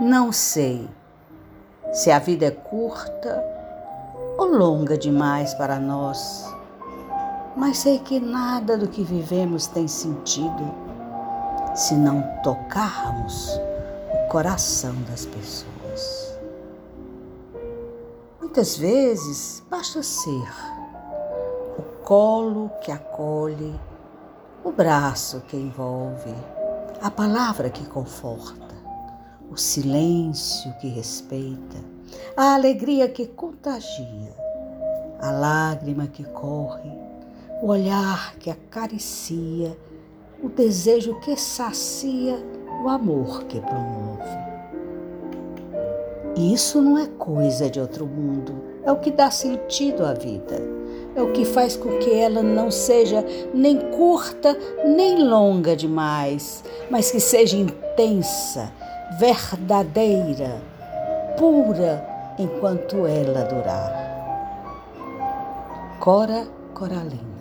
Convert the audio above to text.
Não sei se a vida é curta ou longa demais para nós, mas sei que nada do que vivemos tem sentido se não tocarmos o coração das pessoas. Muitas vezes basta ser o colo que acolhe, o braço que envolve, a palavra que conforta o silêncio que respeita, a alegria que contagia, a lágrima que corre, o olhar que acaricia, o desejo que sacia, o amor que promove. Isso não é coisa de outro mundo, é o que dá sentido à vida. É o que faz com que ela não seja nem curta nem longa demais, mas que seja intensa, verdadeira, pura enquanto ela durar. Cora Coralina